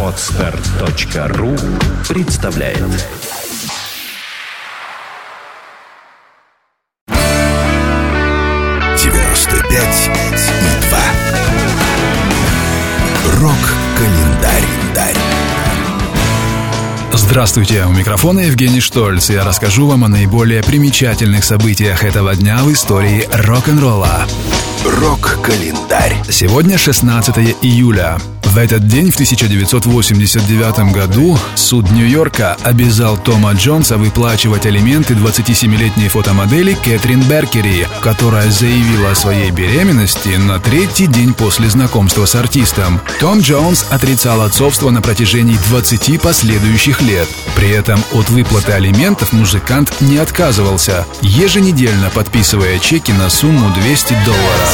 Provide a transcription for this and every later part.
Отстар.ру представляет девяносто пять и два. Рок-календарь. Здравствуйте, у микрофона Евгений Штольц. Я расскажу вам о наиболее примечательных событиях этого дня в истории рок-н-ролла. Рок-календарь. Сегодня 16 июля. В этот день, в 1989 году, суд Нью-Йорка обязал Тома Джонса выплачивать алименты 27-летней фотомодели Кэтрин Беркери, которая заявила о своей беременности на третий день после знакомства с артистом. Том Джонс отрицал отцовство на протяжении 20 последующих лет. При этом от выплаты алиментов музыкант не отказывался, еженедельно подписывая чеки на сумму 200 долларов.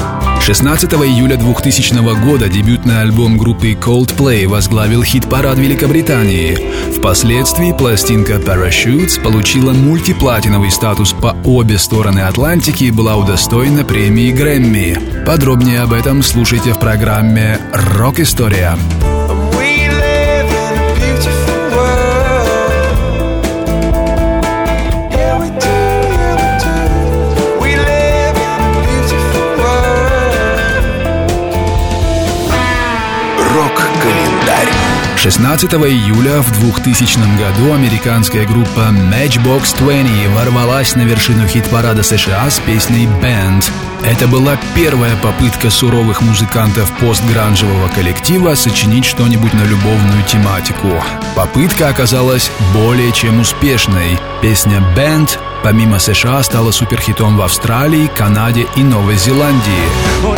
16 июля 2000 года дебютный альбом группы Coldplay возглавил хит-парад Великобритании. Впоследствии пластинка Parachutes получила мультиплатиновый статус по обе стороны Атлантики и была удостоена премии Грэмми. Подробнее об этом слушайте в программе «Рок-история». 16 июля в 2000 году американская группа Matchbox 20 ворвалась на вершину хит-парада США с песней «Band». Это была первая попытка суровых музыкантов постгранжевого коллектива сочинить что-нибудь на любовную тематику. Попытка оказалась более чем успешной. Песня «Band» помимо США стала суперхитом в Австралии, Канаде и Новой Зеландии. Oh,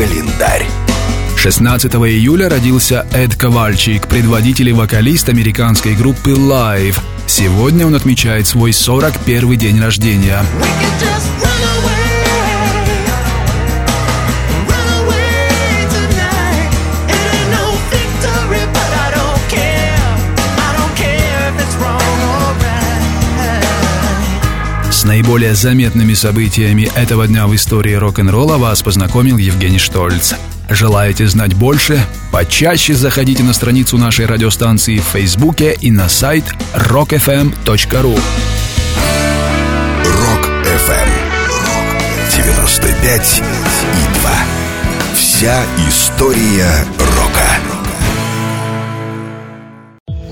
Рок-календарь. 16 июля родился Эд Ковальчик, предводитель и вокалист американской группы Live. Сегодня он отмечает свой 41 день рождения. We С наиболее заметными событиями этого дня в истории рок-н-ролла вас познакомил Евгений Штольц. Желаете знать больше? Почаще заходите на страницу нашей радиостанции в Фейсбуке и на сайт rockfm.ru. Рок FM. 95 и 2. Вся история рока.